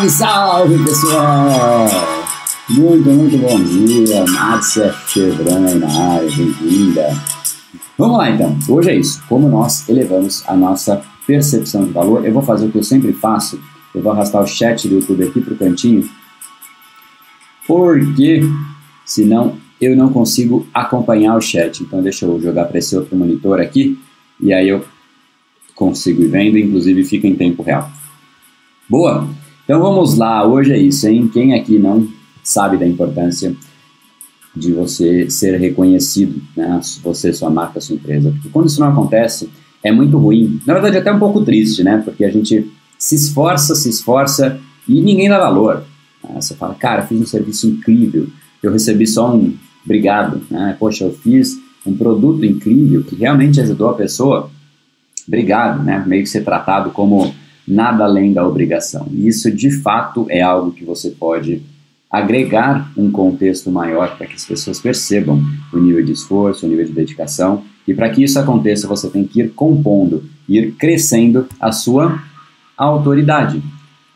Salve, salve, pessoal! Muito, muito bom dia. Márcia Chevron aí na área, bem-vinda. Vamos lá, então. Hoje é isso. Como nós elevamos a nossa percepção de valor. Eu vou fazer o que eu sempre faço. Eu vou arrastar o chat do YouTube aqui para o cantinho. Porque, senão, eu não consigo acompanhar o chat. Então, deixa eu jogar para esse outro monitor aqui. E aí eu consigo ir vendo, inclusive fica em tempo real. Boa! Então vamos lá, hoje é isso, hein? Quem aqui não sabe da importância de você ser reconhecido, né? Você, sua marca, sua empresa. Porque quando isso não acontece, é muito ruim. Na verdade, até um pouco triste, né? Porque a gente se esforça, se esforça e ninguém dá valor. Né? Você fala, cara, fiz um serviço incrível, eu recebi só um obrigado, né? Poxa, eu fiz um produto incrível que realmente ajudou a pessoa, obrigado, né? Meio que ser tratado como nada além da obrigação. Isso de fato é algo que você pode agregar um contexto maior para que as pessoas percebam o nível de esforço, o nível de dedicação. E para que isso aconteça, você tem que ir compondo, ir crescendo a sua autoridade.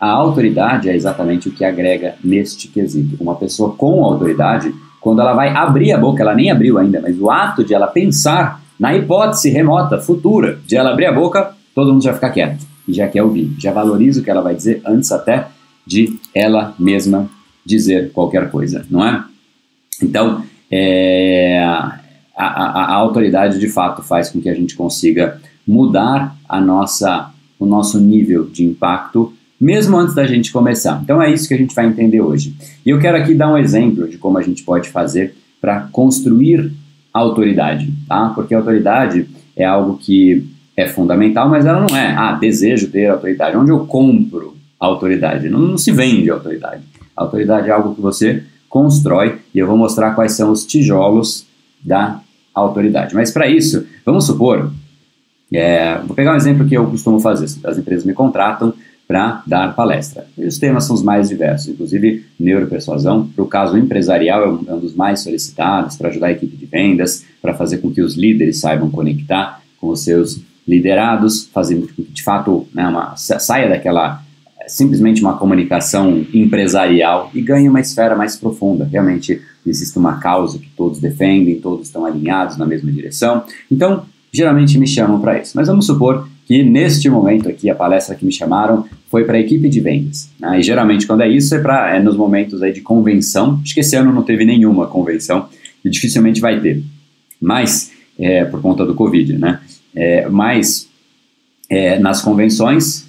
A autoridade é exatamente o que agrega neste quesito. Uma pessoa com autoridade, quando ela vai abrir a boca, ela nem abriu ainda, mas o ato de ela pensar na hipótese remota, futura, de ela abrir a boca, todo mundo já fica quieto e já quer ouvir, já valoriza o que ela vai dizer antes até de ela mesma dizer qualquer coisa, não é? Então, é, a, a, a, autoridade de fato faz com que a gente consiga mudar a nossa, o nosso nível de impacto mesmo antes da gente começar. Então é isso que a gente vai entender hoje. E eu quero aqui dar um exemplo de como a gente pode fazer para construir autoridade, tá? Porque autoridade é algo que é fundamental, mas ela não é, ah, desejo ter autoridade. Onde eu compro autoridade? Não, não se vende autoridade. Autoridade é algo que você constrói e eu vou mostrar quais são os tijolos da autoridade. Mas para isso, vamos supor, é, vou pegar um exemplo que eu costumo fazer. As empresas me contratam para dar palestra. E os temas são os mais diversos, inclusive neuropersuasão. Para o caso empresarial, é é um dos mais solicitados para ajudar a equipe de vendas, para fazer com que os líderes saibam conectar com os seus liderados, fazendo que de fato né, uma, saia daquela simplesmente uma comunicação empresarial e ganhe uma esfera mais profunda. Realmente existe uma causa que todos defendem, todos estão alinhados na mesma direção. Então, geralmente me chamam para isso. Mas vamos supor que neste momento aqui, a palestra que me chamaram foi para a equipe de vendas. Né? E geralmente quando é isso é, pra, é nos momentos aí de convenção. Acho que esse ano não teve nenhuma convenção e dificilmente vai ter. Mas, é, por conta do Covid, né? É, mas é, nas convenções,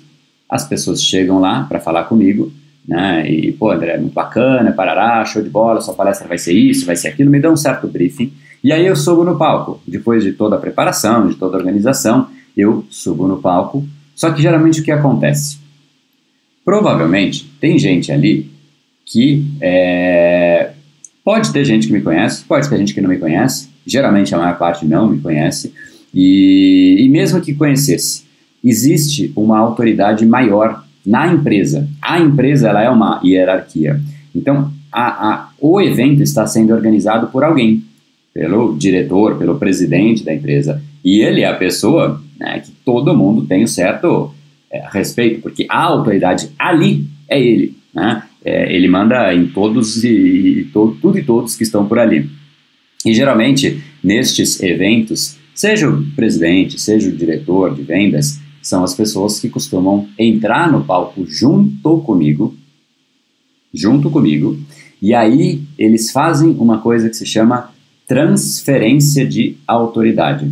as pessoas chegam lá para falar comigo, né? E, pô, André, é muito bacana, parará, show de bola, sua palestra vai ser isso, vai ser aquilo, me dá um certo briefing. E aí eu subo no palco. Depois de toda a preparação, de toda a organização, eu subo no palco. Só que geralmente o que acontece? Provavelmente tem gente ali que é, Pode ter gente que me conhece, pode ter gente que não me conhece, geralmente a maior parte não me conhece, e, e mesmo que conhecesse, existe uma autoridade maior na empresa. A empresa ela é uma hierarquia. Então, a, a, o evento está sendo organizado por alguém, pelo diretor, pelo presidente da empresa. E ele é a pessoa né, que todo mundo tem um certo é, respeito, porque a autoridade ali é ele. Né? É, ele manda em todos e, e tudo e todos que estão por ali. E geralmente, nestes eventos, seja o presidente, seja o diretor de vendas, são as pessoas que costumam entrar no palco junto comigo, junto comigo, e aí eles fazem uma coisa que se chama transferência de autoridade.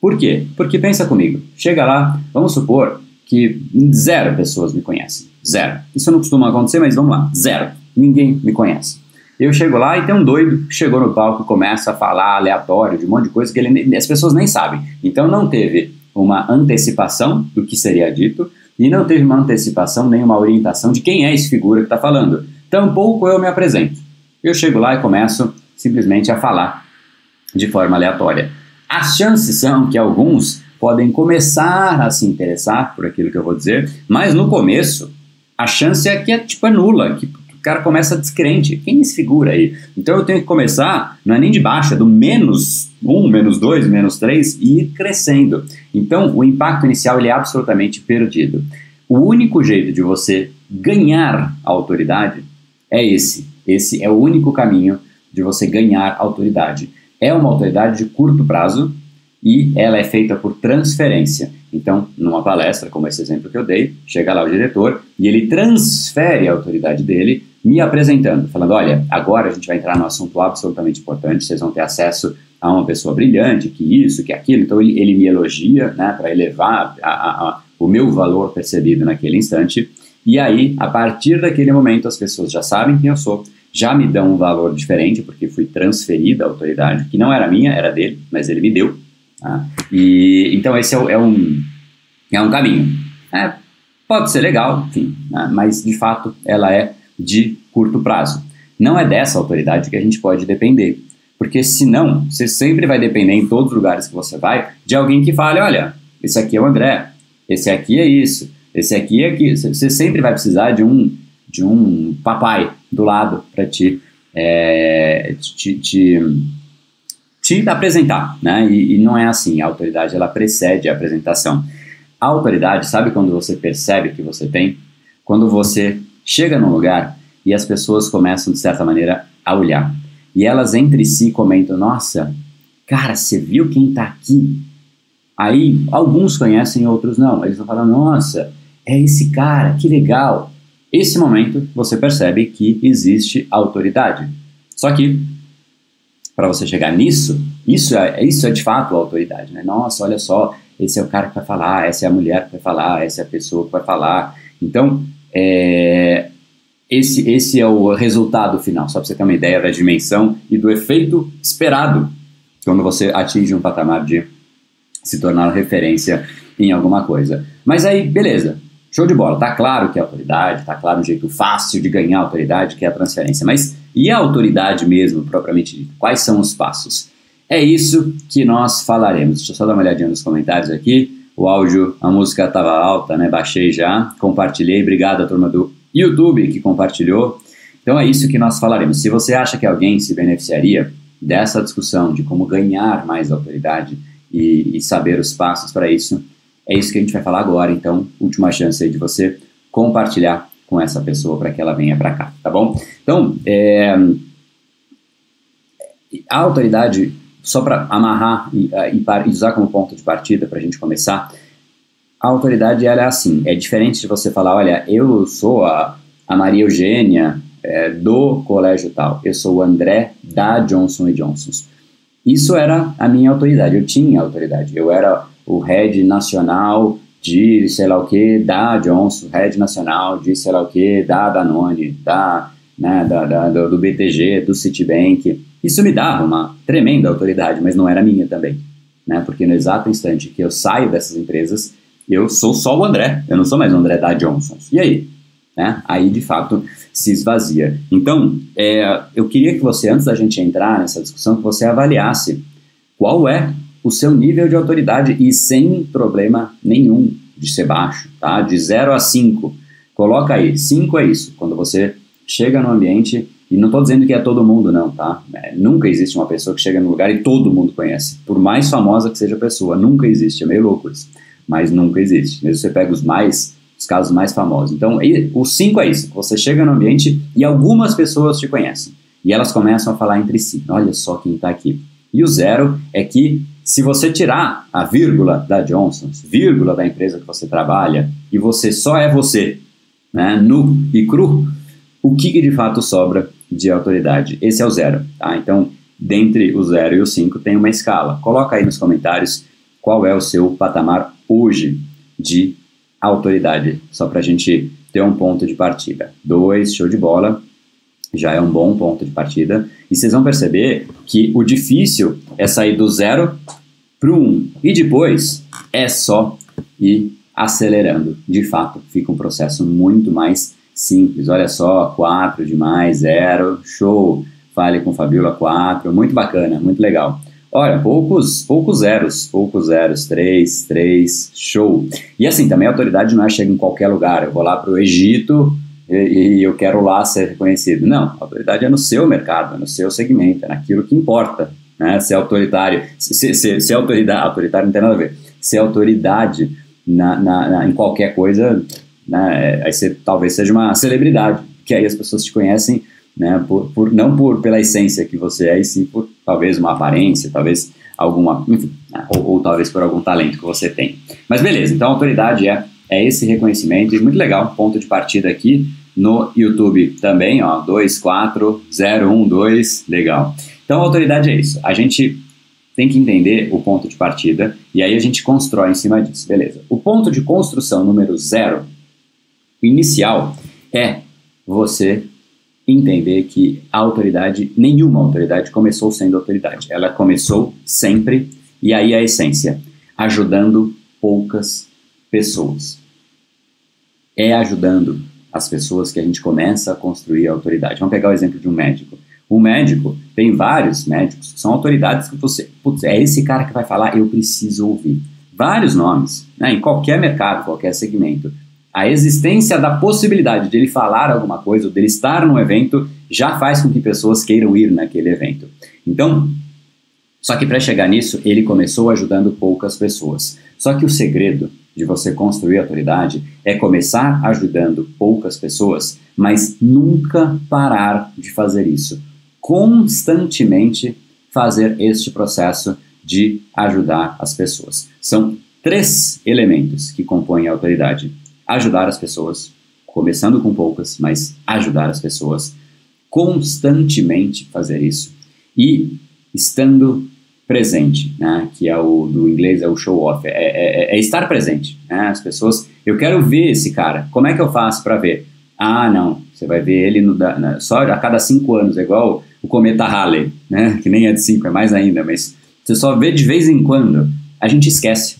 Por quê? Porque pensa comigo, chega lá, vamos supor que zero pessoas me conhecem. Zero. Isso não costuma acontecer, mas vamos lá. Zero. Ninguém me conhece. Eu chego lá e tem um doido que chegou no palco e começa a falar aleatório de um monte de coisa que ele, as pessoas nem sabem. Então não teve uma antecipação do que seria dito e não teve uma antecipação nem uma orientação de quem é esse figura que está falando. Tampouco eu me apresento. Eu chego lá e começo simplesmente a falar de forma aleatória. As chances são que alguns podem começar a se interessar por aquilo que eu vou dizer, mas no começo a chance é que é tipo é nula, que o cara começa descrente. Quem é figura aí? Então eu tenho que começar, não é nem de baixo, é do menos 1, menos 2, menos 3 e ir crescendo. Então o impacto inicial ele é absolutamente perdido. O único jeito de você ganhar autoridade é esse. Esse é o único caminho de você ganhar autoridade. É uma autoridade de curto prazo e ela é feita por transferência. Então, numa palestra, como esse exemplo que eu dei, chega lá o diretor e ele transfere a autoridade dele, me apresentando, falando: olha, agora a gente vai entrar num assunto absolutamente importante, vocês vão ter acesso a uma pessoa brilhante, que isso, que aquilo. Então, ele, ele me elogia né, para elevar a, a, a, o meu valor percebido naquele instante. E aí, a partir daquele momento, as pessoas já sabem quem eu sou, já me dão um valor diferente, porque fui transferida a autoridade, que não era minha, era dele, mas ele me deu. Tá? E, então esse é, é, um, é um caminho. É, pode ser legal, enfim, né? mas de fato ela é de curto prazo. Não é dessa autoridade que a gente pode depender, porque senão você sempre vai depender em todos os lugares que você vai de alguém que fale, olha, esse aqui é o André, esse aqui é isso, esse aqui é aquilo. Você sempre vai precisar de um de um papai do lado para te, é, te, te te apresentar, né? E, e, não é assim. A autoridade ela precede a apresentação. A autoridade, sabe quando você percebe que você tem? Quando você chega num lugar e as pessoas começam de certa maneira a olhar e elas entre si comentam: Nossa, cara, você viu quem está aqui? Aí alguns conhecem, outros não. Eles vão falar: Nossa, é esse cara, que legal. Esse momento você percebe que existe autoridade. Só que para você chegar nisso, isso é, isso é de fato autoridade, né? Nossa, olha só, esse é o cara que vai falar, essa é a mulher que vai falar, essa é a pessoa que vai falar. Então, é, esse, esse é o resultado final, só para você ter uma ideia da dimensão e do efeito esperado quando você atinge um patamar de se tornar referência em alguma coisa. Mas aí, beleza, show de bola, tá claro que é autoridade, tá claro um jeito fácil de ganhar autoridade, que é a transferência, mas e a autoridade mesmo, propriamente dita? Quais são os passos? É isso que nós falaremos. Deixa eu só dar uma olhadinha nos comentários aqui. O áudio, a música estava alta, né? Baixei já, compartilhei. Obrigado à turma do YouTube que compartilhou. Então é isso que nós falaremos. Se você acha que alguém se beneficiaria dessa discussão de como ganhar mais autoridade e, e saber os passos para isso, é isso que a gente vai falar agora. Então, última chance aí de você compartilhar com essa pessoa para que ela venha para cá, tá bom? Então, é, a autoridade, só para amarrar e, e, e, usar como ponto de partida para a gente começar, a autoridade ela é assim, é diferente de você falar, olha, eu sou a, a Maria Eugênia é, do colégio tal, eu sou o André da Johnson Johnson. Isso era a minha autoridade, eu tinha autoridade, eu era o head nacional de sei lá o que da Johnson, Rede Nacional de sei lá o que da Danone, da, né, da, da, do, BTG, do Citibank. Isso me dava uma tremenda autoridade, mas não era minha também. Né, porque no exato instante que eu saio dessas empresas, eu sou só o André, eu não sou mais o André da Johnson. E aí? né? Aí de fato se esvazia. Então, é, eu queria que você, antes da gente entrar nessa discussão, que você avaliasse qual é o seu nível de autoridade e sem problema nenhum de ser baixo, tá? De 0 a 5. Coloca aí, 5 é isso. Quando você chega no ambiente, e não estou dizendo que é todo mundo, não, tá? É, nunca existe uma pessoa que chega no lugar e todo mundo conhece. Por mais famosa que seja a pessoa, nunca existe. É meio louco isso. Mas nunca existe. Mesmo você pega os mais os casos mais famosos. Então, o 5 é isso. Você chega no ambiente e algumas pessoas te conhecem. E elas começam a falar entre si. Olha só quem está aqui. E o zero é que se você tirar a vírgula da Johnson's, vírgula da empresa que você trabalha, e você só é você, né, nu e cru, o que, que de fato sobra de autoridade? Esse é o zero. Tá? Então, dentre o zero e o 5 tem uma escala. Coloca aí nos comentários qual é o seu patamar hoje de autoridade, só para a gente ter um ponto de partida. Dois, show de bola, já é um bom ponto de partida. E vocês vão perceber que o difícil é sair do zero para o um. E depois é só ir acelerando. De fato, fica um processo muito mais simples. Olha só, 4 de mais, 0, show. Fale com Fabiola 4, muito bacana, muito legal. Olha, poucos, poucos zeros, poucos zeros, três, três, show. E assim, também a autoridade não é chega em qualquer lugar. Eu vou lá para o Egito e, e, eu quero lá ser reconhecido. Não, a autoridade é no seu mercado, é no seu segmento, é naquilo que importa. Né? Ser autoritário, ser, ser, ser autoridade, autoritário não tem nada a ver. Ser autoridade na, na, na em qualquer coisa, né? aí você talvez seja uma celebridade, que aí as pessoas te conhecem né? Por, por, não por pela essência que você é, e sim por talvez uma aparência, talvez alguma, enfim, né? ou, ou, talvez por algum talento que você tem. Mas beleza, então a autoridade é, é esse reconhecimento, e muito legal, ponto de partida aqui no YouTube também, ó, 24012, legal. Então a autoridade é isso, a gente tem que entender o ponto de partida e aí a gente constrói em cima disso, beleza. O ponto de construção número zero, inicial, é você entender que a autoridade, nenhuma autoridade começou sendo autoridade. Ela começou sempre, e aí a essência, ajudando poucas pessoas. É ajudando as pessoas que a gente começa a construir a autoridade. Vamos pegar o exemplo de um médico. Um médico, tem vários médicos, são autoridades que você, putz, é esse cara que vai falar, eu preciso ouvir. Vários nomes, né, em qualquer mercado, qualquer segmento a existência da possibilidade de ele falar alguma coisa, ou dele estar no evento, já faz com que pessoas queiram ir naquele evento. Então, só que para chegar nisso, ele começou ajudando poucas pessoas. Só que o segredo de você construir autoridade é começar ajudando poucas pessoas, mas nunca parar de fazer isso. Constantemente fazer este processo de ajudar as pessoas. São três elementos que compõem a autoridade ajudar as pessoas, começando com poucas, mas ajudar as pessoas, constantemente fazer isso e estando presente, né, que é o do inglês é o show off, é, é, é, é estar presente, né, as pessoas, eu quero ver esse cara, como é que eu faço para ver? Ah, não, você vai ver ele no, na, só a cada cinco anos, é igual o cometa Halley, né, que nem é de cinco, é mais ainda, mas você só vê de vez em quando, a gente esquece,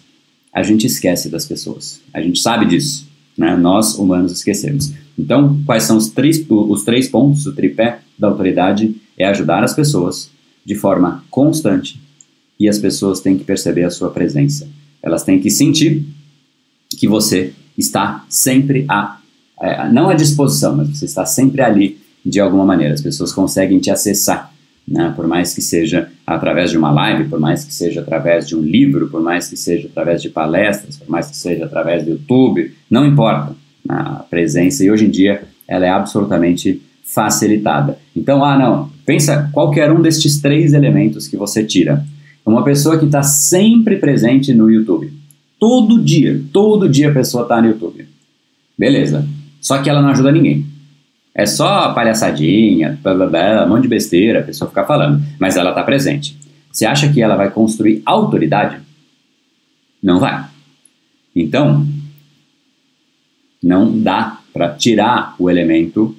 a gente esquece das pessoas, a gente sabe disso, né? Nós, humanos, esquecemos. Então, quais são os três, os três pontos, o tripé da autoridade? É ajudar as pessoas de forma constante e as pessoas têm que perceber a sua presença. Elas têm que sentir que você está sempre a, é, não à disposição, mas você está sempre ali de alguma maneira. As pessoas conseguem te acessar né? por mais que seja através de uma live, por mais que seja através de um livro, por mais que seja através de palestras, por mais que seja através do YouTube, não importa a presença e hoje em dia ela é absolutamente facilitada. Então, ah, não, pensa qualquer um destes três elementos que você tira. Uma pessoa que está sempre presente no YouTube. Todo dia, todo dia a pessoa está no YouTube. Beleza. Só que ela não ajuda ninguém. É só palhaçadinha, blá, blá, blá, um monte de besteira, a pessoa ficar falando, mas ela está presente. Você acha que ela vai construir autoridade? Não vai. Então, não dá para tirar o elemento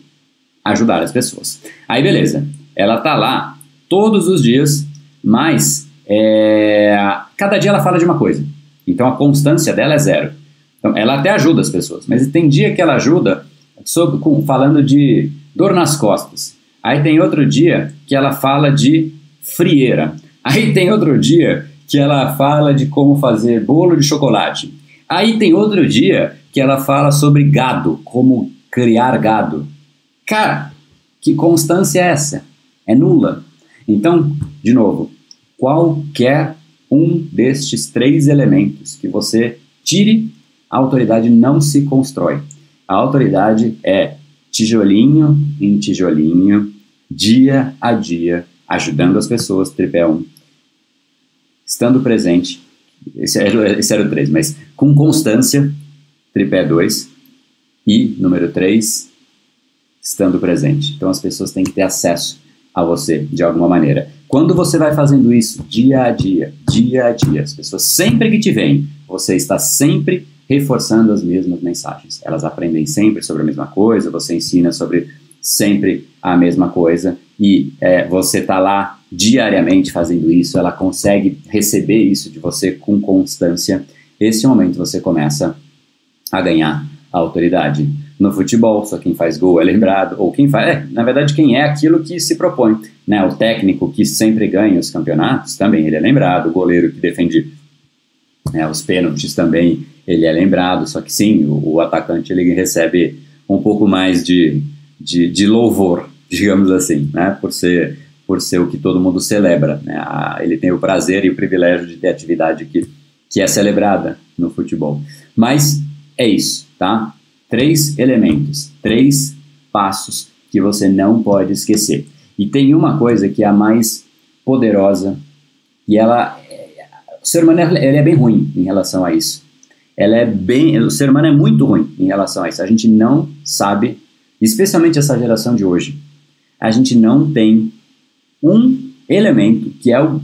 ajudar as pessoas. Aí, beleza. Ela tá lá todos os dias, mas é, cada dia ela fala de uma coisa. Então, a constância dela é zero. Então, ela até ajuda as pessoas, mas tem dia que ela ajuda sobre, com, falando de dor nas costas. Aí tem outro dia que ela fala de frieira. Aí tem outro dia que ela fala de como fazer bolo de chocolate. Aí tem outro dia que ela fala sobre gado, como criar gado. Cara, que constância é essa? É nula. Então, de novo, qualquer um destes três elementos que você tire, a autoridade não se constrói. A autoridade é tijolinho em tijolinho, dia a dia, ajudando as pessoas, tripé 1, um, estando presente, esse esse era o 3, mas com constância, tripé 2, e número 3, estando presente. Então as pessoas têm que ter acesso a você de alguma maneira. Quando você vai fazendo isso dia a dia, dia a dia, as pessoas sempre que te veem, você está sempre reforçando as mesmas mensagens. Elas aprendem sempre sobre a mesma coisa, você ensina sobre sempre a mesma coisa e é, você está lá diariamente fazendo isso, ela consegue receber isso de você com constância. Esse momento você começa a ganhar autoridade. No futebol, só quem faz gol é lembrado, ou quem faz, é, na verdade, quem é aquilo que se propõe. Né? O técnico que sempre ganha os campeonatos, também ele é lembrado, o goleiro que defende né, os pênaltis também, ele é lembrado, só que sim, o, o atacante ele recebe um pouco mais de, de, de louvor, digamos assim, né? por, ser, por ser o que todo mundo celebra. Né? A, ele tem o prazer e o privilégio de ter atividade que, que é celebrada no futebol. Mas é isso, tá? Três elementos, três passos que você não pode esquecer. E tem uma coisa que é a mais poderosa e ela o ser humano ele é bem ruim em relação a isso. Ela é bem, o ser humano é muito ruim em relação a isso. A gente não sabe, especialmente essa geração de hoje, a gente não tem um elemento que é o,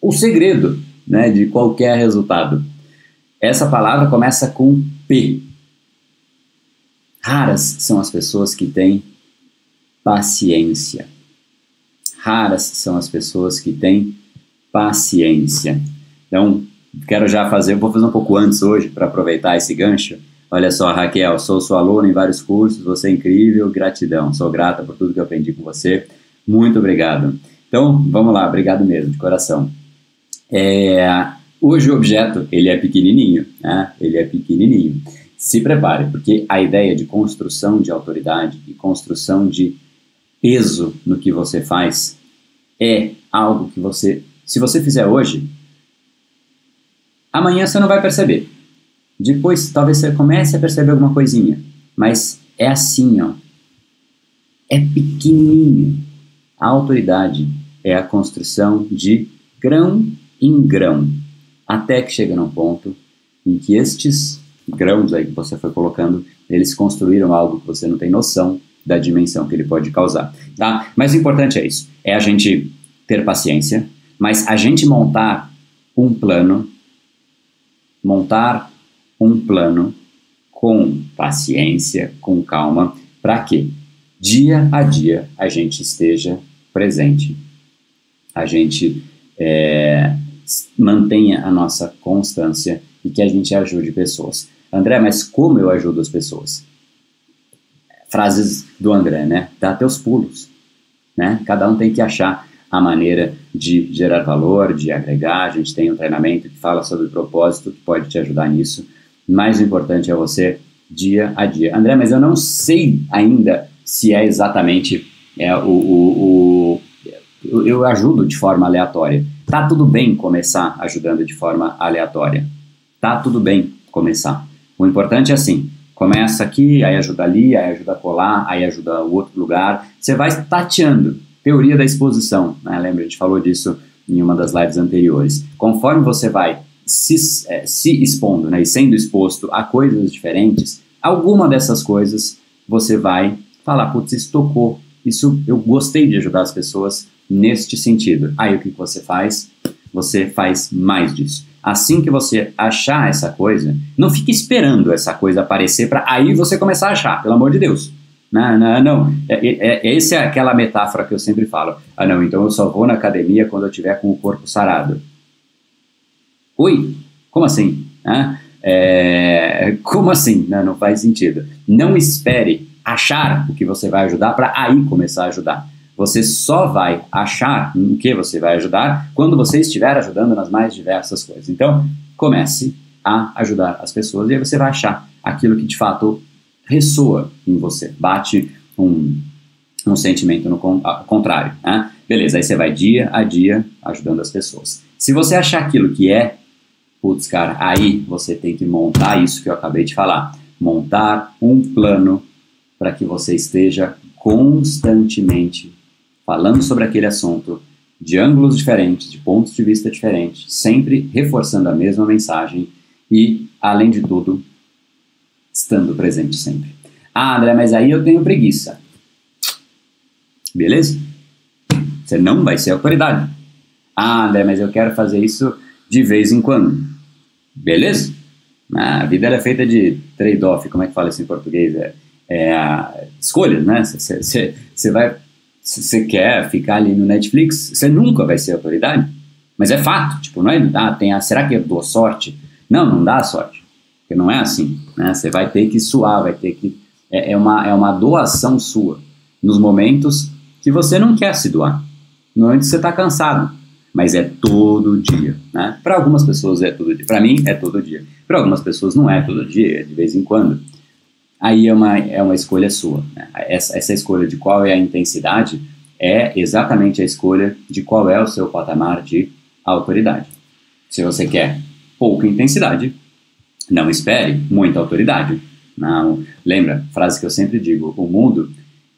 o segredo né, de qualquer resultado. Essa palavra começa com P. Raras são as pessoas que têm paciência. Raras são as pessoas que têm paciência. Então, quero já fazer, vou fazer um pouco antes hoje para aproveitar esse gancho. Olha só, Raquel, sou sua aluna em vários cursos, você é incrível, gratidão. Sou grata por tudo que eu aprendi com você. Muito obrigado. Então, vamos lá, obrigado mesmo, de coração. É, hoje o objeto, ele é pequenininho, né? Ele é pequenininho. Se prepare, porque a ideia de construção de autoridade e construção de peso no que você faz é algo que você, se você fizer hoje, Amanhã você não vai perceber. Depois talvez você comece a perceber alguma coisinha. Mas é assim, ó. É pequenininho. A autoridade é a construção de grão em grão, até que chega num ponto em que estes grãos aí que você foi colocando, eles construíram algo que você não tem noção da dimensão que ele pode causar, tá? Mas o importante é isso, é a gente ter paciência, mas a gente montar um plano montar um plano com paciência, com calma, para que dia a dia a gente esteja presente, a gente é, mantenha a nossa constância e que a gente ajude pessoas. André, mas como eu ajudo as pessoas? Frases do André, né? Dá teus pulos, né? Cada um tem que achar a maneira de gerar valor, de agregar. A gente tem um treinamento que fala sobre propósito, que pode te ajudar nisso. Mais importante é você dia a dia. André, mas eu não sei ainda se é exatamente é, o, o, o, eu ajudo de forma aleatória. Tá tudo bem começar ajudando de forma aleatória. Tá tudo bem começar. O importante é assim, começa aqui, aí ajuda ali, aí ajuda colar, aí ajuda o outro lugar. Você vai tateando Teoria da exposição, né? lembra, a gente falou disso em uma das lives anteriores. Conforme você vai se, é, se expondo né, e sendo exposto a coisas diferentes, alguma dessas coisas você vai falar, putz, isso tocou, isso eu gostei de ajudar as pessoas neste sentido. Aí o que você faz? Você faz mais disso. Assim que você achar essa coisa, não fique esperando essa coisa aparecer para aí você começar a achar, pelo amor de Deus. Não, não, não. É, é, é, essa é aquela metáfora que eu sempre falo. Ah, não, então eu só vou na academia quando eu tiver com o corpo sarado. Oi? Como assim? Ah, É, como assim? Não, não faz sentido. Não espere achar o que você vai ajudar para aí começar a ajudar. Você só vai achar o que você vai ajudar quando você estiver ajudando nas mais diversas coisas. Então, comece a ajudar as pessoas e aí você vai achar aquilo que de fato ressoa em você, bate um, um sentimento no contrário. Né? Beleza, aí você vai dia a dia ajudando as pessoas. Se você achar aquilo que é, putz, cara, aí você tem que montar isso que eu acabei de falar. Montar um plano para que você esteja constantemente falando sobre aquele assunto de ângulos diferentes, de pontos de vista diferentes, sempre reforçando a mesma mensagem e, além de tudo, estando presente sempre. Ah, André, mas aí eu tenho preguiça. Beleza? Você não vai ser autoridade. Ah, André, mas eu quero fazer isso de vez em quando. Beleza? Ah, a vida é feita de trade-off, como é que fala isso em português? É, é escolhas, né? Você vai, você quer ficar ali no Netflix, você nunca vai ser autoridade. Mas é fato, tipo, não é, ah, tem a, será que eu dou sorte? Não, não dá sorte. Porque não é assim, né? Você vai ter que suar, vai ter que... É, é, uma, é uma doação sua. Nos momentos que você não quer se doar. No momento você está cansado. Mas é todo dia, né? Para algumas pessoas é todo dia. Para mim é todo dia. Para algumas pessoas não é todo dia, é de vez em quando. Aí é uma, é uma escolha sua. Né? Essa, essa escolha de qual é a intensidade é exatamente a escolha de qual é o seu patamar de autoridade. Se você quer pouca intensidade, não espere muita autoridade. Não, lembra, frase que eu sempre digo: o mundo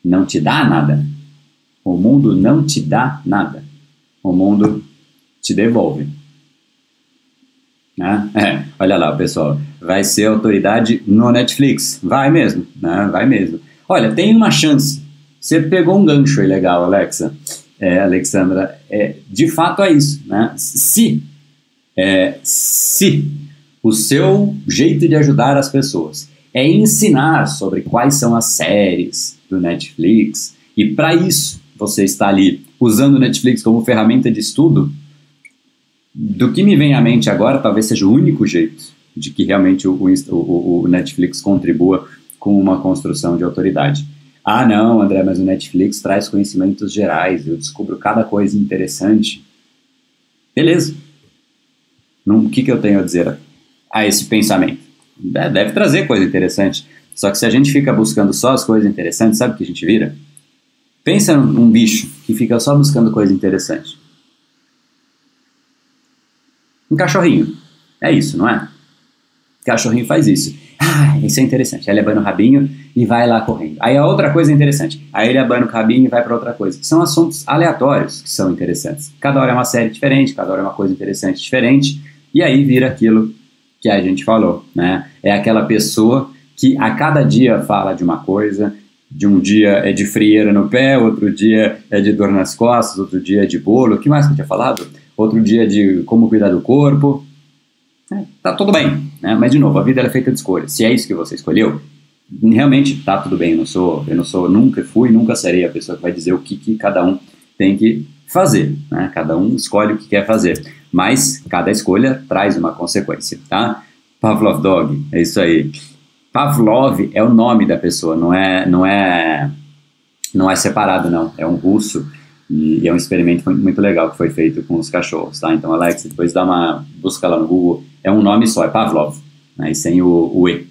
não te dá nada, o mundo não te dá nada. O mundo te devolve. Né? É, olha lá, pessoal. Vai ser autoridade no Netflix. Vai mesmo. Né? Vai mesmo. Olha, tem uma chance. Você pegou um gancho aí legal, Alexa. É, Alexandra. É, de fato é isso. Né? Se, é, se o seu jeito de ajudar as pessoas é ensinar sobre quais são as séries do Netflix, e para isso você está ali usando o Netflix como ferramenta de estudo, do que me vem à mente agora, talvez seja o único jeito de que realmente o, o, o Netflix contribua com uma construção de autoridade. Ah, não, André, mas o Netflix traz conhecimentos gerais, eu descubro cada coisa interessante. Beleza. O que, que eu tenho a dizer a esse pensamento? Deve trazer coisa interessante. Só que se a gente fica buscando só as coisas interessantes, sabe o que a gente vira? Pensa num bicho que fica só buscando coisa interessante. Um cachorrinho. É isso, não é? O cachorrinho faz isso. Ah, isso é interessante. Aí ele abana o rabinho e vai lá correndo. Aí a outra coisa é interessante. Aí ele abana o rabinho e vai para outra coisa. São assuntos aleatórios que são interessantes. Cada hora é uma série diferente, cada hora é uma coisa interessante diferente. E aí vira aquilo que a gente falou, né? É aquela pessoa que a cada dia fala de uma coisa, de um dia é de frieira no pé, outro dia é de dor nas costas, outro dia é de bolo, o que mais que eu tinha falado? Outro dia é de como cuidar do corpo. É, tá tudo bem, né? Mas de novo, a vida é feita de escolhas. Se é isso que você escolheu, realmente tá tudo bem. Eu não sou, eu não sou, nunca fui, nunca serei a pessoa que vai dizer o que, que cada um tem que fazer, né? Cada um escolhe o que quer fazer, mas cada escolha traz uma consequência, tá? Pavlov Dog, é isso aí. Pavlov é o nome da pessoa, não é, não é, não é separado não. É um russo e, é um experimento muito legal que foi feito com os cachorros, tá? Então, Alex, depois dá uma busca lá no Google. É um nome só, é Pavlov, né? E sem o, o e.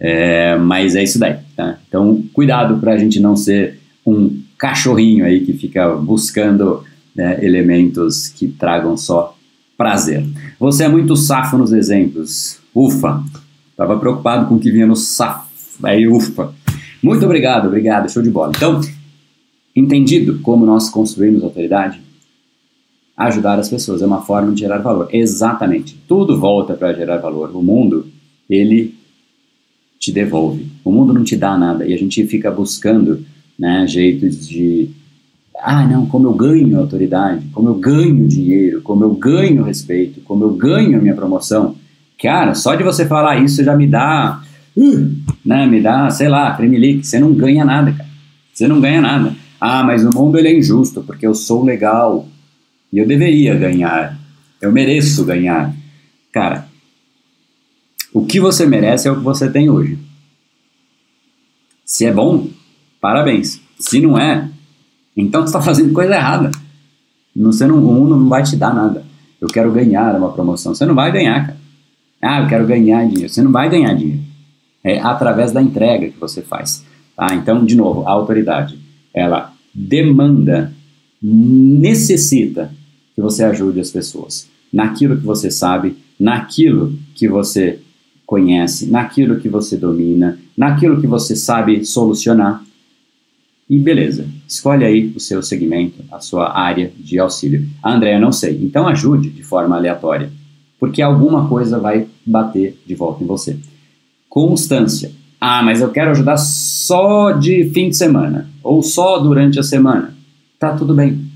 É, mas é isso daí, tá? Então, cuidado para a gente não ser um cachorrinho aí que fica buscando né, elementos que tragam só prazer. Você é muito safo nos exemplos. Ufa! Estava preocupado com o que vinha no safo. Aí, ufa. Muito obrigado, obrigado, show de bola. Então, entendido como nós construímos autoridade, ajudar as pessoas é uma forma de gerar valor. Exatamente. Tudo volta para gerar valor. O mundo, ele te devolve. O mundo não te dá nada e a gente fica buscando né, jeitos de ah, não, como eu ganho autoridade, como eu ganho dinheiro, como eu ganho respeito, como eu ganho a minha promoção. Cara, só de você falar isso já me dá, uh, né, me dá, sei lá, tremelique. Você não ganha nada, cara. Você não ganha nada. Ah, mas o mundo ele é injusto porque eu sou legal e eu deveria ganhar. Eu mereço ganhar. Cara, O que você merece é o que você tem hoje. Se é bom, parabéns. Se não é, então você está fazendo coisa errada. Você não, o mundo não vai te dar nada. Eu quero ganhar uma promoção. Você não vai ganhar, cara. Ah, eu quero ganhar dinheiro. Você não vai ganhar dinheiro. É através da entrega que você faz. Tá? Então, de novo, a autoridade, ela demanda, necessita que você ajude as pessoas naquilo que você sabe, naquilo que você conhece, naquilo que você domina, naquilo que você sabe solucionar. E beleza, escolhe aí o seu segmento, a sua área de auxílio. A Andrea não sei, então ajude de forma aleatória, porque alguma coisa vai bater de volta em você. Constância. Ah, mas eu quero ajudar só de fim de semana ou só durante a semana. Tá tudo bem.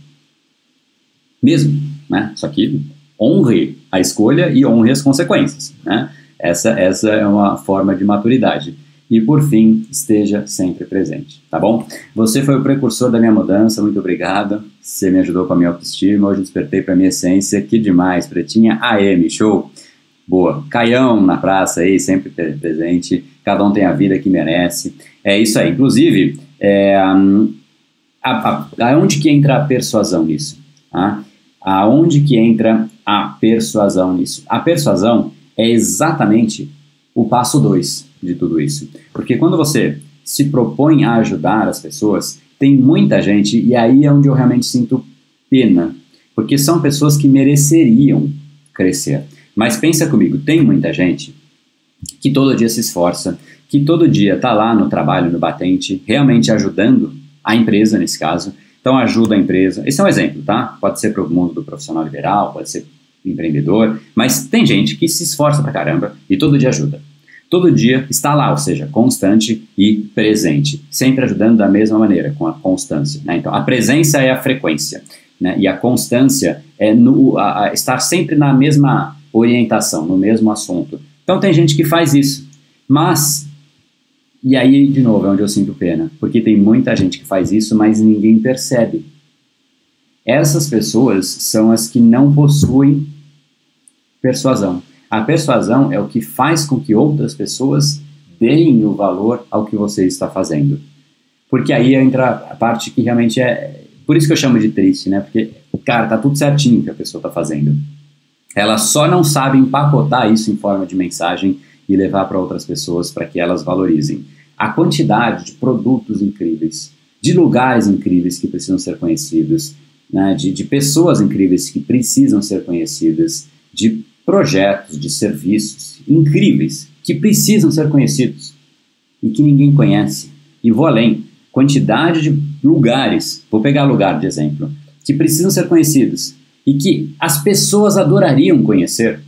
Mesmo, né? Só que honre a escolha e honre as consequências, né? Essa, essa é uma forma de maturidade. E por fim, esteja sempre presente, tá bom? Você foi o precursor da minha mudança, muito obrigado. Você me ajudou com a minha autoestima, hoje despertei para minha essência. Que demais, Pretinha AM, show! Boa. Caião na praça aí, sempre presente. Cada um tem a vida que merece. É isso aí. Inclusive, é, aonde que entra a persuasão nisso? Tá? Aonde que entra a persuasão nisso? A persuasão é exatamente o passo 2 de tudo isso. Porque quando você se propõe a ajudar as pessoas, tem muita gente, e aí é onde eu realmente sinto pena, porque são pessoas que mereceriam crescer. Mas pensa comigo, tem muita gente que todo dia se esforça, que todo dia está lá no trabalho, no batente, realmente ajudando a empresa nesse caso. Então ajuda a empresa. Esse é um exemplo, tá? Pode ser para o mundo do profissional liberal, pode ser empreendedor, mas tem gente que se esforça pra caramba e todo dia ajuda. Todo dia está lá, ou seja, constante e presente, sempre ajudando da mesma maneira, com a constância. Né? Então, a presença é a frequência, né? e a constância é no, a, a estar sempre na mesma orientação, no mesmo assunto. Então, tem gente que faz isso, mas e aí, de novo, é onde eu sinto pena, porque tem muita gente que faz isso, mas ninguém percebe. Essas pessoas são as que não possuem persuasão. A persuasão é o que faz com que outras pessoas deem o valor ao que você está fazendo. Porque aí entra a parte que realmente é. Por isso que eu chamo de triste, né? Porque, cara, tá tudo certinho que a pessoa está fazendo. Ela só não sabe empacotar isso em forma de mensagem e levar para outras pessoas para que elas valorizem. A quantidade de produtos incríveis, de lugares incríveis que precisam ser conhecidos, né, de, de pessoas incríveis que precisam ser conhecidas, de projetos, de serviços incríveis que precisam ser conhecidos e que ninguém conhece. E vou além, quantidade de lugares, vou pegar lugar de exemplo, que precisam ser conhecidos e que as pessoas adorariam conhecer.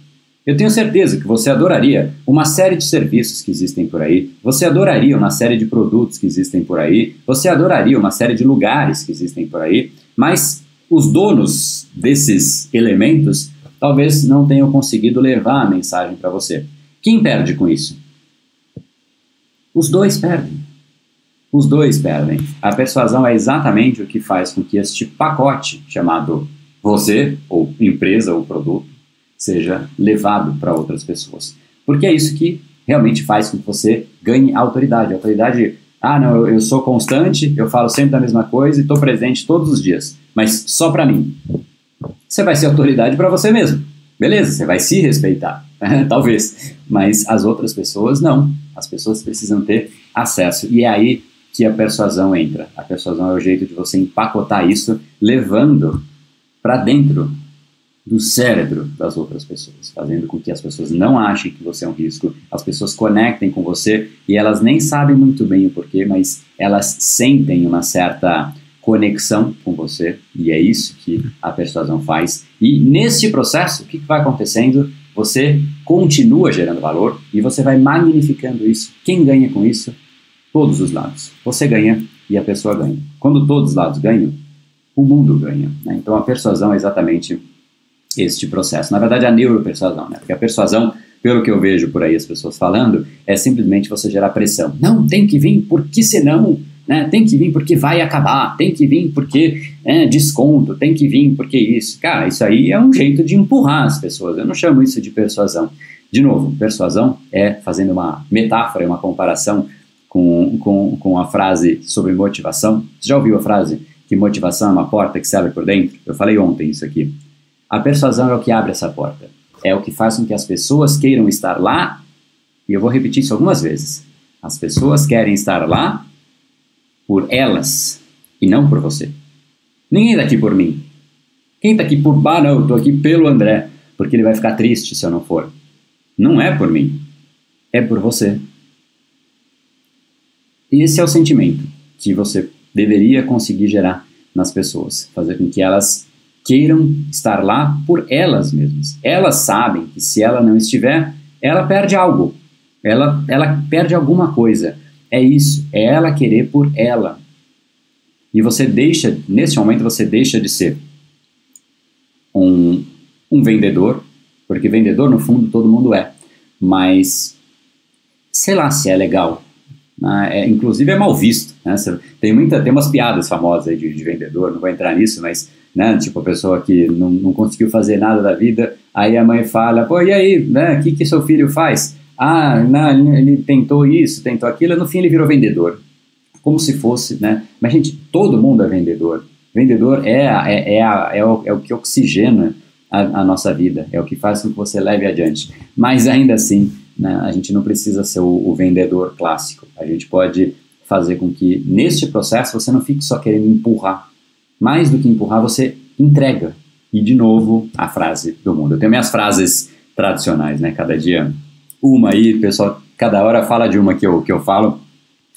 Eu tenho certeza que você adoraria uma série de serviços que existem por aí, você adoraria uma série de produtos que existem por aí, você adoraria uma série de lugares que existem por aí, mas os donos desses elementos talvez não tenham conseguido levar a mensagem para você. Quem perde com isso? Os dois perdem. Os dois perdem. A persuasão é exatamente o que faz com que este pacote chamado você, ou empresa, ou produto, seja levado para outras pessoas. Porque é isso que realmente faz com que você ganhe autoridade. autoridade ah, não, eu, eu sou constante, eu falo sempre a mesma coisa e estou presente todos os dias, mas só para mim. Você vai ser autoridade para você mesmo. Beleza, você vai se respeitar, talvez, mas as outras pessoas não. As pessoas precisam ter acesso. E é aí que a persuasão entra. A persuasão é o jeito de você empacotar isso, levando para dentro do cérebro das outras pessoas, fazendo com que as pessoas não achem que você é um risco, as pessoas conectem com você e elas nem sabem muito bem o porquê, mas elas sentem uma certa conexão com você e é isso que a persuasão faz. E neste processo, o que vai acontecendo? Você continua gerando valor e você vai magnificando isso. Quem ganha com isso? Todos os lados. Você ganha e a pessoa ganha. Quando todos os lados ganham, o mundo ganha. Né? Então a persuasão é exatamente este processo. Na verdade, a neuropersuasão, né? Porque a persuasão, pelo que eu vejo por aí as pessoas falando, é simplesmente você gerar pressão. Não, tem que vir, porque senão né? Tem que vir porque vai acabar, tem que vir porque é desconto, tem que vir porque isso. Cara, isso aí é um jeito de empurrar as pessoas. Eu não chamo isso de persuasão. De novo, persuasão é fazendo uma metáfora, uma comparação com, com, com a frase sobre motivação. Você já ouviu a frase que motivação é uma porta que se abre por dentro? Eu falei ontem isso aqui. A persuasão é o que abre essa porta. É o que faz com que as pessoas queiram estar lá. E eu vou repetir isso algumas vezes. As pessoas querem estar lá por elas e não por você. Ninguém está aqui por mim. Quem está aqui por. Ah, não, eu estou aqui pelo André, porque ele vai ficar triste se eu não for. Não é por mim. É por você. Esse é o sentimento que você deveria conseguir gerar nas pessoas, fazer com que elas queiram estar lá por elas mesmas. Elas sabem que se ela não estiver, ela perde algo. Ela, ela perde alguma coisa. É isso, é ela querer por ela. E você deixa, nesse momento, você deixa de ser um, um vendedor, porque vendedor, no fundo, todo mundo é. Mas, sei lá se é legal né? É, inclusive é mal visto. Né? Tem, muita, tem umas piadas famosas de, de, vendedor, não vou entrar nisso, mas né, tipo a pessoa que não, não conseguiu fazer nada da vida, aí a mãe fala, pô, e aí, né, o que, que seu filho faz? Ah, não, ele tentou isso, tentou aquilo, no fim ele virou vendedor. Como se fosse, né? Mas, gente, todo mundo é vendedor. Vendedor é, é, é, a, é, o, é o que oxigena a, a nossa vida, é o que faz com que você leve adiante. Mas ainda assim, né? A gente não precisa ser o, o vendedor clássico. A gente pode fazer com que neste processo você não fique só querendo empurrar. Mais do que empurrar, você entrega. E de novo, a frase do mundo. Eu tenho minhas frases tradicionais, né? Cada dia uma aí, pessoal, cada hora fala de uma que eu, que eu falo.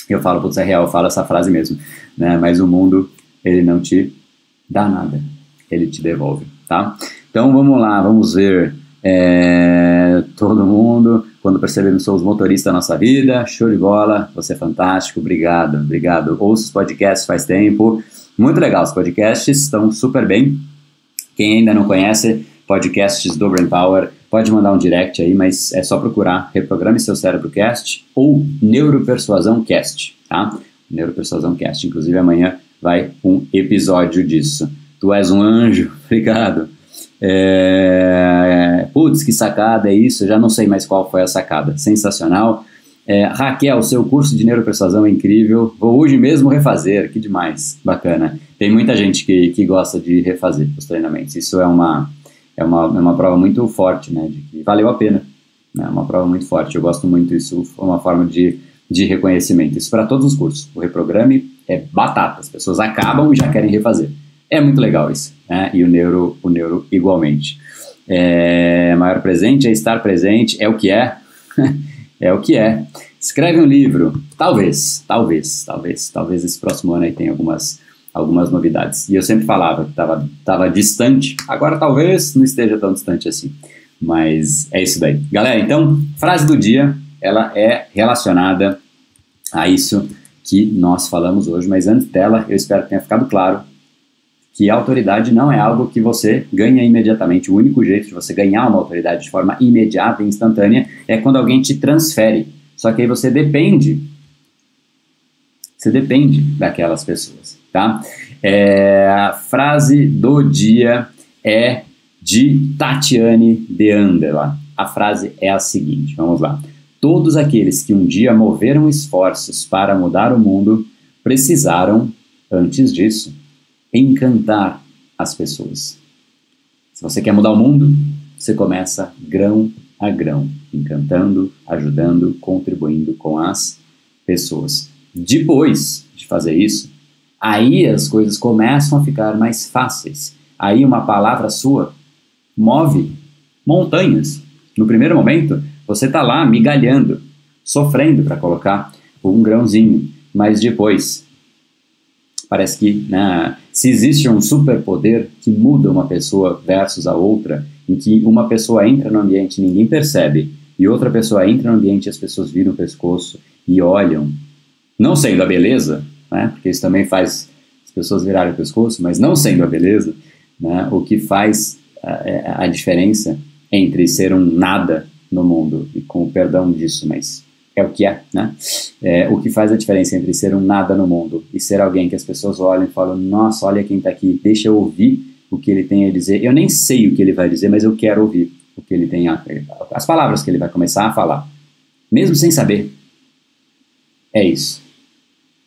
Eu falo, putz, é real, eu falo essa frase mesmo. Né? Mas o mundo, ele não te dá nada, ele te devolve, tá? Então vamos lá, vamos ver é, todo mundo quando percebemos somos motoristas da nossa vida. Show de bola, você é fantástico, obrigado, obrigado. Ouço os podcasts faz tempo, muito legal, os podcasts estão super bem. Quem ainda não conhece, podcasts do Brain Power, pode mandar um direct aí, mas é só procurar Reprograme Seu Cérebro Cast ou Neuropersuasão Cast, tá? Neuropersuasão Cast, inclusive amanhã vai um episódio disso. Tu és um anjo, obrigado. É, putz, que sacada é isso, eu já não sei mais qual foi a sacada. Sensacional. É, Raquel, seu curso de neuropersuasão é incrível. Vou hoje mesmo refazer, que demais, bacana. Tem muita gente que, que gosta de refazer os treinamentos. Isso é uma, é uma, é uma prova muito forte, né? De que valeu a pena. É né, uma prova muito forte. Eu gosto muito disso, é uma forma de, de reconhecimento. Isso para todos os cursos. O reprograme é batata. As pessoas acabam e já querem refazer. É muito legal isso, né? E o neuro, o neuro igualmente. É, maior presente é estar presente, é o que é, é o que é. Escreve um livro, talvez, talvez, talvez, talvez esse próximo ano aí tenha algumas, algumas novidades. E eu sempre falava que estava tava distante, agora talvez não esteja tão distante assim. Mas é isso daí. Galera, então, frase do dia, ela é relacionada a isso que nós falamos hoje, mas antes dela, eu espero que tenha ficado claro que a autoridade não é algo que você ganha imediatamente. O único jeito de você ganhar uma autoridade de forma imediata e instantânea é quando alguém te transfere. Só que aí você depende. Você depende daquelas pessoas, tá? É, a frase do dia é de Tatiane de Andela. A frase é a seguinte, vamos lá. Todos aqueles que um dia moveram esforços para mudar o mundo precisaram, antes disso, encantar as pessoas. Se você quer mudar o mundo, você começa grão a grão, encantando, ajudando, contribuindo com as pessoas. Depois de fazer isso, aí as coisas começam a ficar mais fáceis. Aí uma palavra sua move montanhas. No primeiro momento, você está lá migalhando, sofrendo para colocar um grãozinho, mas depois parece que né, se existe um superpoder que muda uma pessoa versus a outra, em que uma pessoa entra no ambiente e ninguém percebe, e outra pessoa entra no ambiente e as pessoas viram o pescoço e olham, não sendo a beleza, né, porque isso também faz as pessoas virarem o pescoço, mas não sendo a beleza, né, o que faz a, a diferença entre ser um nada no mundo, e com o perdão disso, mas é o que é, né? É, o que faz a diferença entre ser um nada no mundo e ser alguém que as pessoas olham e falam, nossa, olha quem está aqui, deixa eu ouvir o que ele tem a dizer. Eu nem sei o que ele vai dizer, mas eu quero ouvir o que ele tem a, as palavras que ele vai começar a falar, mesmo sem saber. É isso.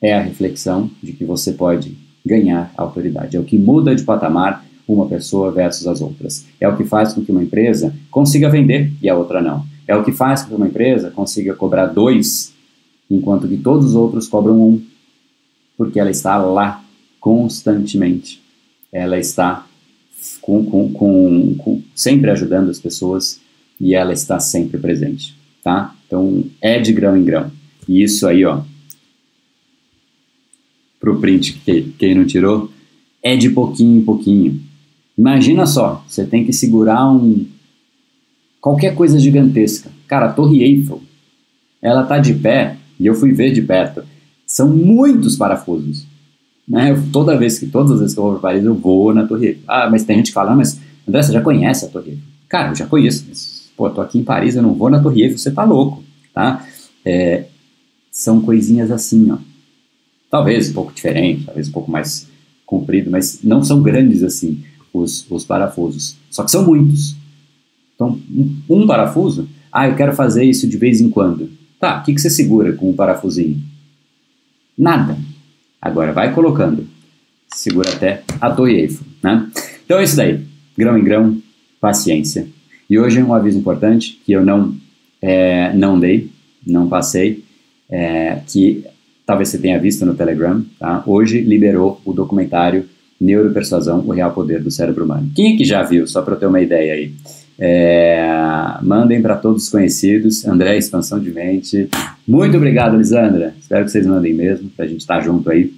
É a reflexão de que você pode ganhar autoridade. É o que muda de patamar uma pessoa versus as outras. É o que faz com que uma empresa consiga vender e a outra não. É o que faz com que uma empresa consiga cobrar dois, enquanto que todos os outros cobram um, porque ela está lá constantemente. Ela está com, com, com, com, sempre ajudando as pessoas e ela está sempre presente, tá? Então é de grão em grão. E isso aí, ó, pro print que quem não tirou, é de pouquinho em pouquinho. Imagina só, você tem que segurar um qualquer coisa gigantesca. Cara, a Torre Eiffel, ela tá de pé e eu fui ver de perto. São muitos parafusos. Né? Eu, toda vez que, todas as vezes que eu vou para Paris, eu vou na Torre Eiffel. Ah, mas tem gente que fala, ah, mas André, você já conhece a Torre Eiffel? Cara, eu já conheço. Mas, pô, tô aqui em Paris, eu não vou na Torre Eiffel, você tá louco, tá? É, são coisinhas assim, ó. Talvez um pouco diferente, talvez um pouco mais comprido, mas não são grandes assim os, os parafusos. Só que são muitos. Então, um, parafuso, ah, eu quero fazer isso de vez em quando. Tá, o que, que você segura com um parafusinho? Nada. Agora vai colocando. Segura até a Torre né? Então é isso daí. Grão em grão, paciência. E hoje um aviso importante que eu não, é, não dei, não passei, é, que talvez você tenha visto no Telegram, tá? Hoje liberou o documentário Neuropersuasão, o Real Poder do Cérebro Humano. Quem é que já viu, só para eu ter uma ideia aí? É, mandem para todos os conhecidos, André, Expansão de Mente. Muito obrigado, Lisandra. Espero que vocês mandem mesmo, para a gente estar tá junto aí.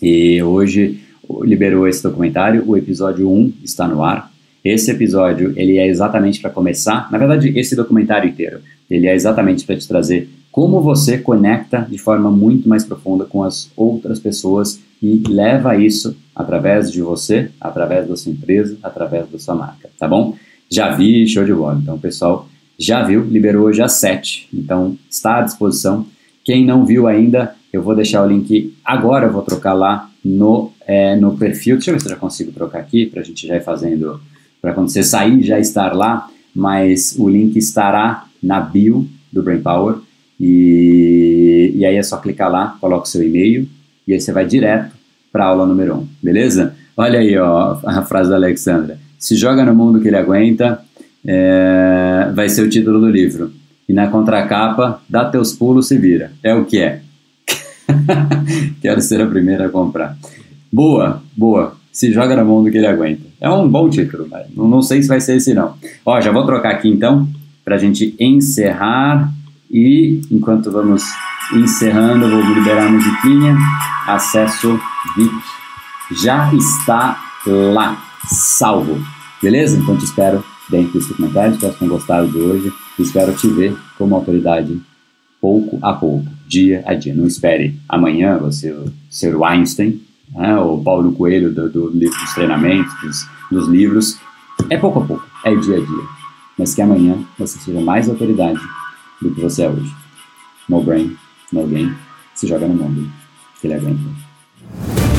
E hoje liberou esse documentário, o episódio 1 está no ar. Esse episódio, ele é exatamente para começar, na verdade, esse documentário inteiro, ele é exatamente para te trazer como você conecta de forma muito mais profunda com as outras pessoas e leva isso através de você, através da sua empresa, através da sua marca, tá bom? Já vi, show de bola. Então, pessoal já viu, liberou hoje às 7, então está à disposição. Quem não viu ainda, eu vou deixar o link agora, eu vou trocar lá no, é, no perfil. Deixa eu ver se eu já consigo trocar aqui, para a gente já ir fazendo, para quando você sair já estar lá, mas o link estará na bio do Brain Power e, e aí é só clicar lá, coloca o seu e-mail e aí você vai direto para a aula número 1, um, beleza? Olha aí ó, a frase da Alexandra. Se joga no mundo que ele aguenta, é, vai ser o título do livro. E na contracapa, dá teus pulos, se vira. É o que é. Quero ser a primeira a comprar. Boa, boa. Se joga no mundo que ele aguenta. É um bom título, mas não sei se vai ser esse não. Ó, já vou trocar aqui então, para a gente encerrar e enquanto vamos encerrando, eu vou liberar a musiquinha. Acesso VIP já está lá, salvo. Beleza? Então te espero dentro desse comentário. Espero que tenham gostado de hoje. Espero te ver como autoridade pouco a pouco, dia a dia. Não espere amanhã você ser o Einstein, né, ou Paulo Coelho do, do livro dos treinamentos, dos, dos livros. É pouco a pouco, é dia a dia. Mas que amanhã você seja mais autoridade do que você é hoje. No brain, no game, se joga no mundo que ele aguenta.